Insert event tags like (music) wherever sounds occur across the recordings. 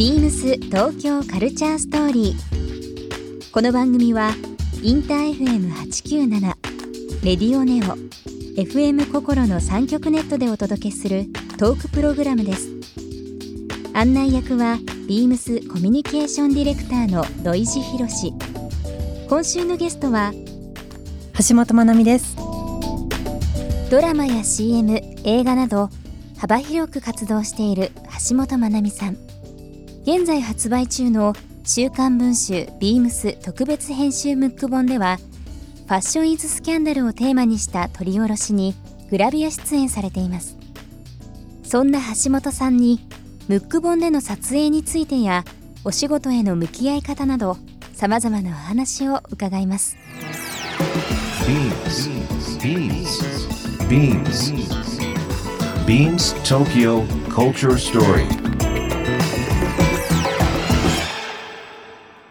ビームス東京カルチャーストーリー。この番組はインター FM897 レディオネオ FM 心の三極ネットでお届けするトークプログラムです。案内役はビームスコミュニケーションディレクターの土井博志。今週のゲストは橋本まなみですドラマや CM、映画など幅広く活動している橋本まなみさん現在発売中の「週刊文春ビームス特別編集ムック本」ではファッション・イズ・スキャンダルをテーマにした取り下ろしにグラビア出演されていますそんな橋本さんにムック本での撮影についてやお仕事への向き合い方などさまざまなお話を伺います Beams. Beams. Beams Tokyo Culture Story.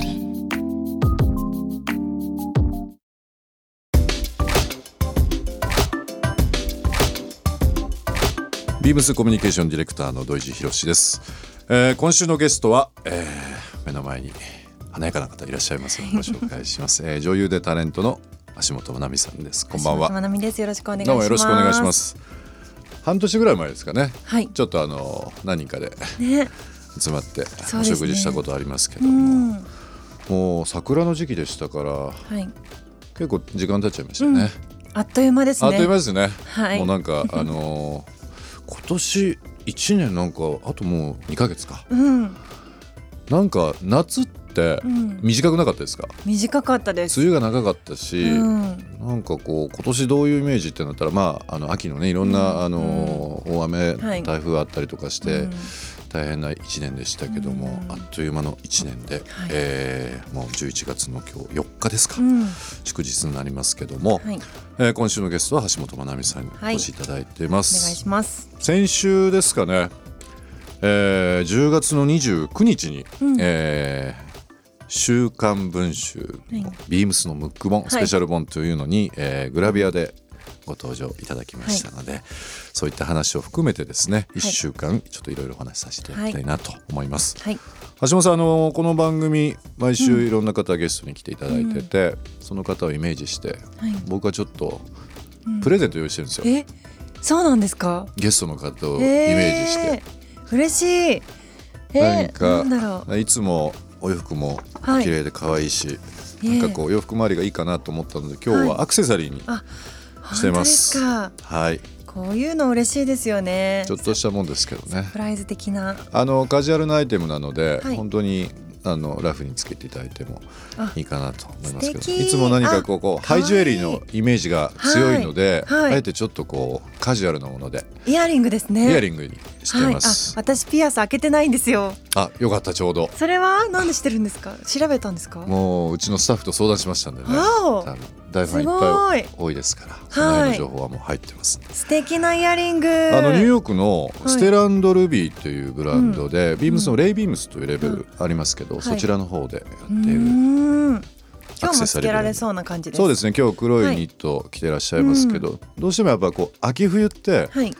ー。ビームスコミュニケーションディレクターの土井博志です、えー今週のゲストは、えー目の前に華やかな方いらっしゃいますのでご紹介します、(laughs) えー女優でタレントの橋本まなみさんです。こんばん橋本まはなみです。よろしくお願いします。どうもよろしくお願いします。半年ぐらい前ですかね。はい。ちょっとあの何人かでね。集まってお食事したことありますけどうも、ん。もう桜の時期でしたからはい。結構時間経っちゃいましたね、あっという間ですね。あっという間ですね、はい。もうなんかあのー今年1年なんかあともう2ヶ月か。うん。なんか夏ってうん。短くなかったですか、短かったです。梅雨が長かったし、うん。なんかこう今年どういうイメージってなったらまああの秋のねいろんな、うん。あのー大雨、はい。台風あったりとかして、うん大変な1年でしたけども、うん。あっという間の1年で、はい。えーもう11月の今日4日ですか、うん。祝日になりますけども、はい。えー今週のゲストは橋本まなみさんにお越しいただいていまお願いす。します。先週ですかね、えー10月の29日に、うん。えー週刊文春のはい。ビームスのムック本、い。スペシャル本というのに、えーグラビアでご登場いただきましたので、そういった話を含めてですね1週間ちょっといろいろお話しさせていただきたいなと思います。はい。橋本さんあのこの番組毎週いろんな方ゲストに来ていただいてて、その方をイメージしてはい。僕はちょっとプレゼント用意してるんですよ、え？そうなんですか？ゲストの方をイメージして。えー嬉しい。え何ー、かなんだろう。いつもお洋服もはい。綺麗で可愛いし、えなんかこう洋服周りがいいかなと思ったので今日はい。はアクセサリーにあしてます。か。はい。こういうの嬉しいですよね。ちょっとしたもんですけどね。プライズ的な。あのカジュアルなアイテムなので、はい。本当にあのラフにつけていただいてもあいいかなと思いますけど。いつも何かこうこうあハイジュエリーのイメージが強いので、はい。はい。あえてちょっとこうカジュアルなもので。イヤリングですね。イヤリングにしてはい、あます、私ピアス開けてないんですよ。あよかったちょうど。それはなんでしてるんですか？調べたんですか？もううちのスタッフと相談しましたんでね。わお。多分大ファンいっぱいい多いですからその辺の情報はもう入ってます、素敵なイヤリング。あのニューヨークのい。ステランドルビーというブランドで、ビームスのレイビームスというレベルありますけど、はい。そちらの方でやってういる、ん。ア今日もつけられそうな感じです。そうですね今日黒いニット着てらっしゃいますけど、どうしてもやっぱこう秋冬ってはい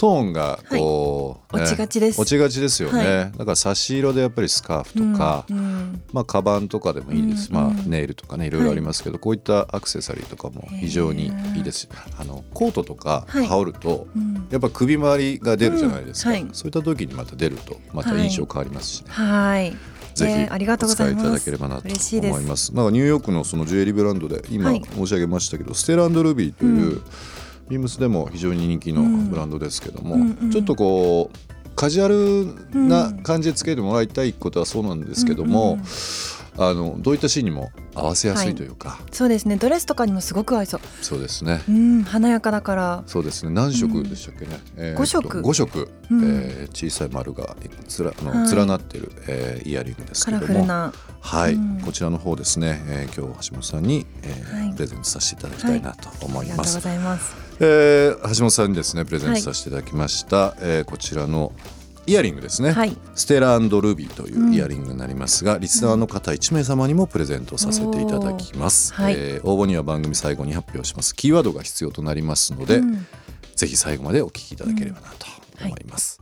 トーンがこう、はい落ちがちです。落ちがちですよね、はだから差し色でやっぱりスカーフとか、うんうん。まあカバンとかでもいいです、うんまあうんネイルとかねいろいろありますけど、こういったアクセサリーとかも非常にいいですあのコートとかはい。羽織ると、うん。やっぱ首周りが出るじゃないですか、うん。はい。そういった時にまた出るとまた印象変わりますしね、はい。ぜひえーお使いいただければなと思います。なんかニューヨークのそのジュエリーブランドで今はい。申し上げましたけど、ステランドルビーという、うビームスでも非常に人気のブランドですけども、うんうん。ちょっとこうカジュアルな感じでつけてもらいたいことはそうなんですけども、うんうんあのどういったシーンにも合わせやすいというか、そうですね。ドレスとかにもすごく合いそう。そうですね。うん。華やかだから。そうですね。何色でしたっけね、えー五色。5色、うん。えー小さい丸がつらあの、はい。連なっている、えーイヤリングですけれども。フルな。はい、うん。こちらの方ですね、えー今日橋本さんに、えーはい。プレゼントさせていただきたいなと思います、ありがとうございますえー橋本さんにですねプレゼントさせていただきました、えーこちらのイヤリングですね、はい。ステラルビーというイヤリングになりますが、リスナーの方1名様にもプレゼントさせていただきます、はい。えー応募には番組最後に発表します。キーワードが必要となりますので、うん。ぜひ最後までお聞きいただければなと思います。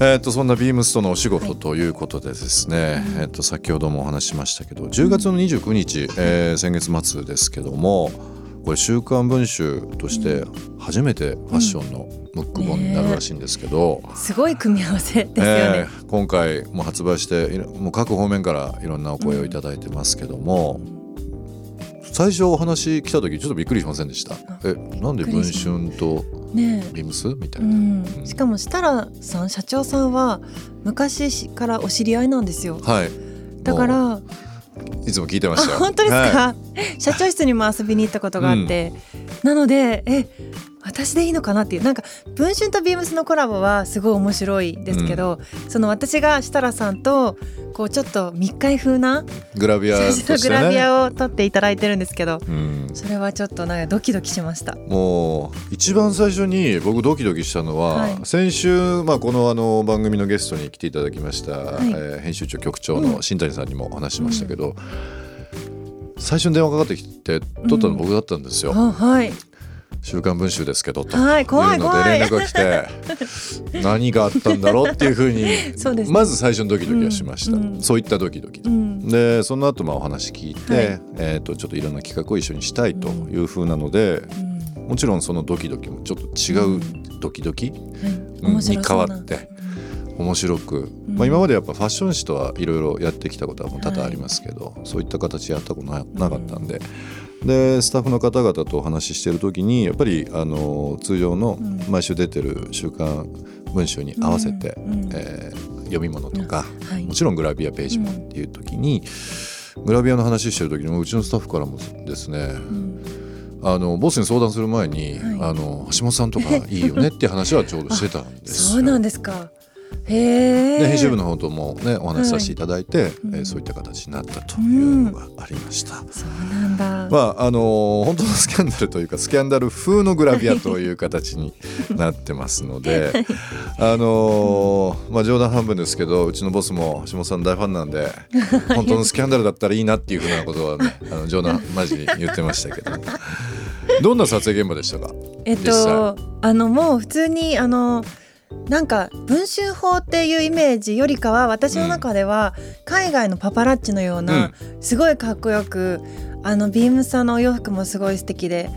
えー、とそんなビームスとのお仕事ということでですね、えー、と先ほどもお話ししましたけど10月の29日、えー先月末ですけどもこれ「週刊文春」として初めてファッションのムック本になるらしいんですけど、すごい組み合わせですよね、えー今回も発売してもう各方面からいろんなお声をいただいてますけども、最初お話来た時ちょっとびっくりしませんでした。えなんで文春とねビームスみたいうな、ん、しかも設楽さん社長さんは昔からお知り合いなんですよ。はい。だからいつも聞いてましたよ。本当ですか、は (laughs) 社長室にも遊びに行ったことがあって、なのでえ私でいいのかなっていうなんか文春とビームスのコラボはすごい面白いですけど、その私が設楽さんとこうちょっと密会風なグラビアね。グラビアを撮っていただいてるんですけどうん、それはちょっとなんかドキドキしました。もう一番最初に僕ドキドキしたのは、はい。先週、まあ、このあの番組のゲストに来ていただきました、い。えー編集長局長の新谷さんにもお話ししましたけど、最初に電話かかってきて取ったの僕だったんですよ。あはい週刊文集ですけどと。はい怖いいうので連絡が来て (laughs) 何があったんだろうっていうふうにねまず最初のドキドキはしました、うん。うんそういったドキドキで,、うん。でその後まあお話聞いて、はい。えー、とちょっといろんな企画を一緒にしたいというふうなので、うん。もちろんそのドキドキもちょっと違うドキドキ、に変わって面白く、まあ、今までやっぱファッション誌とはいろいろやってきたことはもう多々ありますけど、そういった形やったことななかったんで。でスタッフの方々とお話ししてる時にやっぱりあの通常の毎週出てる「週刊文春」に合わせて、うんうん。えー読み物とか、はい。もちろんグラビアページもっていう時に、グラビアの話してる時にもうちのスタッフからもですね、あのボスに相談する前に、はい。あの橋本さんとかいいよねっていう話はちょうどしてたんですよ。(laughs) そうなんですかで編集部の方ともねお話しさせていただいて、うんえーそういった形になったというのがありました。そうなんだ、まああの本当のスキャンダルというかスキャンダル風のグラビアという形になってますので (laughs) あのまあ冗談半分ですけどうちのボスも橋本さん大ファンなんで (laughs) 本当のスキャンダルだったらいいなっていうふうなことはねあの冗談マジに言ってましたけど。どんな撮影現場でしたか？えっとあのもう普通にあのなんか文春法っていうイメージよりかは私の中では海外のパパラッチのような、すごいかっこよくあのビームさんのお洋服もすごい素敵で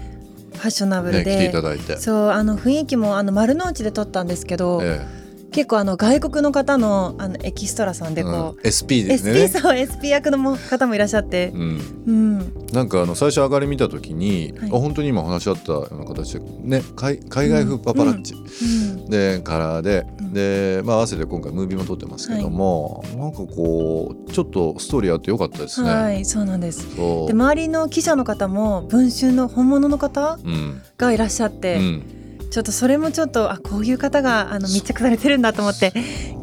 ファッショナブルで。そうあの雰囲気もあの丸の内で撮ったんですけど、え結構あの外国の方のあのエキストラさんえでこう、うん。SP ですね。SP そう SP 役のも方もいらっしゃって。う、ん、うん、なんかあの最初上がり見た時に、はい。あ本当に今お話しあったような形で、ね、海海外風パパラッチ、うん。でカラーで、うん。で、まあ、合わせて今回ムービーも撮ってますけども、なんかこうちょっとストーリーあってよかったですね。はいそうなんです。で周りの記者の方も文春の本物の方うん。がいらっしゃって、うんちょっとそれもちょっとあこういう方があの密着されてるんだと思って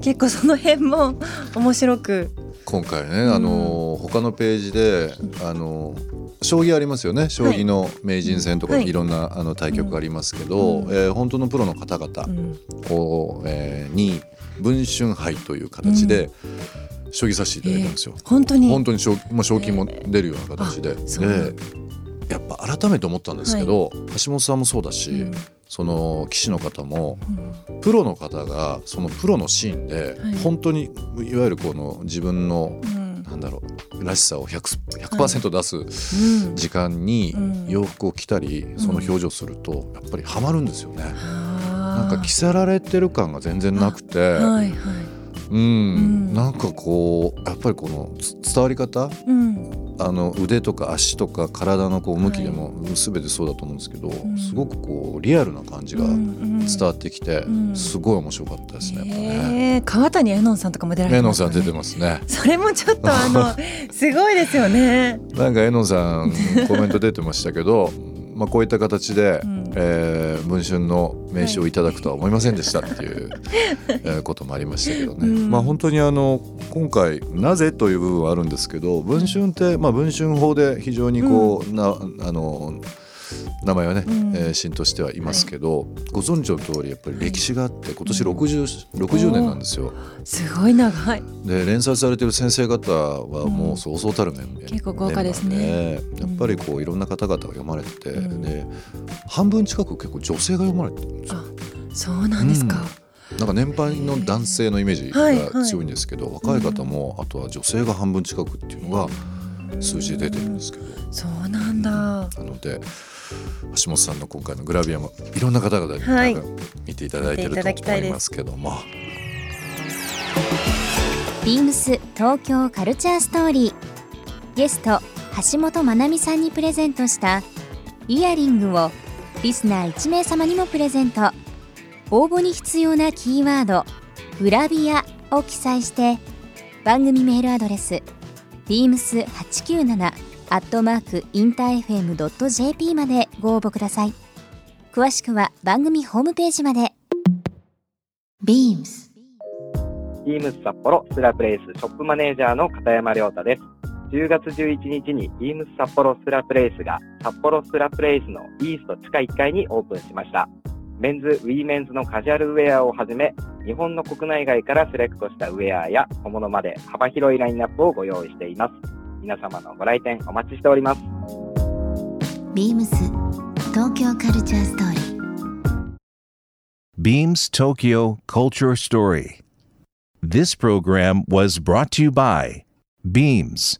結構その辺も面白く。今回ね、あの他のページであの将棋ありますよね。将棋の名人戦とかはい。いろんなあの対局がありますけど、うん。えー本当のプロの方々うん。を、えーに文春杯という形で将棋させていただいたんですよ。本当に？本当に賞,、まあ、賞金も出るような形で、あそうなんでやっぱ改めて思ったんですけど、橋本さんもそうだし、うんその棋士の方もうんプロの方がそのプロのシーンではい。本当にいわゆるこの自分のうん。なんだろうらしさを 100%, 100出すうん。時間にうん。洋服を着たりその表情するとやっぱりハマるんですよね。ななんか着せられてる感が全然なくて、はいはい。うん、ん。なんかこうやっぱりこのつ伝わり方うんあの腕とか足とか体のこう向きでも全てそうだと思うんですけど、ん。すごくこうリアルな感じがうん伝わってきて、うん。すごい面白かったですね。やっぱね。えー。川谷絵音さんとかも出られメてますよね。ノンさん出てますね。(laughs) それもちょっとあの (laughs) すごいですよね。なんかエノンさんコメント出てましたけど、まあこういった形で、うん。えー文春の名刺をいただくとは思いませんでしたっていう、えーこともありましたけどね。うん。まあ本当にあの今回なぜという部分はあるんですけど、文春ってまあ文春法で非常にこう、なあの名前はね、うん。えー浸透してはいますけど、ご存知の通りやっぱり歴史があって今年 60, 60年なんですよ。すごい長い。で連載されてる先生方はもうそうそうたる面々結構豪華ですね。やっぱりこういろんな方々が読まれてて、うん。で半分近く結構女性が読まれてるんですよ。あ、そうなんですか。なんか年配の男性のイメージはいはい。が強いんですけど、若い方もあとは女性が半分近くっていうのが数字で出てるんですけど、そうなんだ。なので橋本さんの今回のグラビアもいろんな方々に見ていただいてると思いますけども、ビームス東京カルチャーストーリー。ゲスト橋本まなみさんにプレゼントしたイヤリングをリスナー1名様にもプレゼント応募に必要なキーワード「グラビア」を記載して番組メールアドレス beams897 アットマークインター FM.jp までご応募ください詳しくは番組ホームページまで beams ビームス札幌ステラプレイスショップマネージャーの片山亮太です。10月11日にビームス札幌ステラプレイスが札幌ステラプレイスのイースト地下1階にオープンしました。メンズ、ウィーメンズのカジュアルウェアをはじめ、日本の国内外からセレクトしたウェアや小物まで幅広いラインナップをご用意しています。皆様のご来店お待ちしております。 BEAMS 東京カルチャーストーリー Beams Tokyo Culture Story. This program was brought to you by Beams.